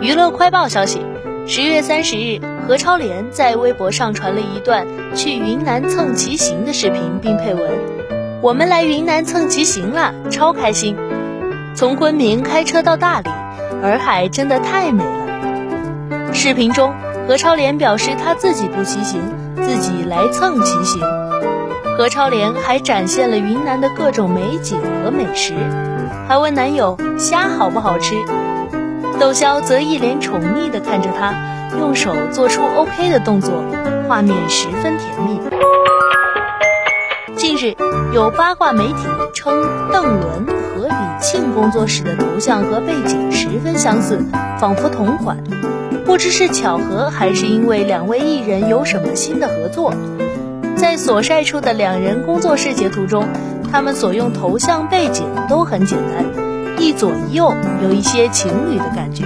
娱乐快报消息：十月三十日，何超莲在微博上传了一段去云南蹭骑行的视频，并配文：“我们来云南蹭骑行了，超开心！从昆明开车到大理，洱海真的太美了。”视频中，何超莲表示她自己不骑行，自己来蹭骑行。何超莲还展现了云南的各种美景和美食，还问男友虾好不好吃。窦骁则一脸宠溺地看着他，用手做出 OK 的动作，画面十分甜蜜。近日，有八卦媒体称邓伦和李沁工作室的头像和背景十分相似，仿佛同款。不知是巧合，还是因为两位艺人有什么新的合作？在所晒出的两人工作室截图中，他们所用头像背景都很简单。一左一右，有一些情侣的感觉。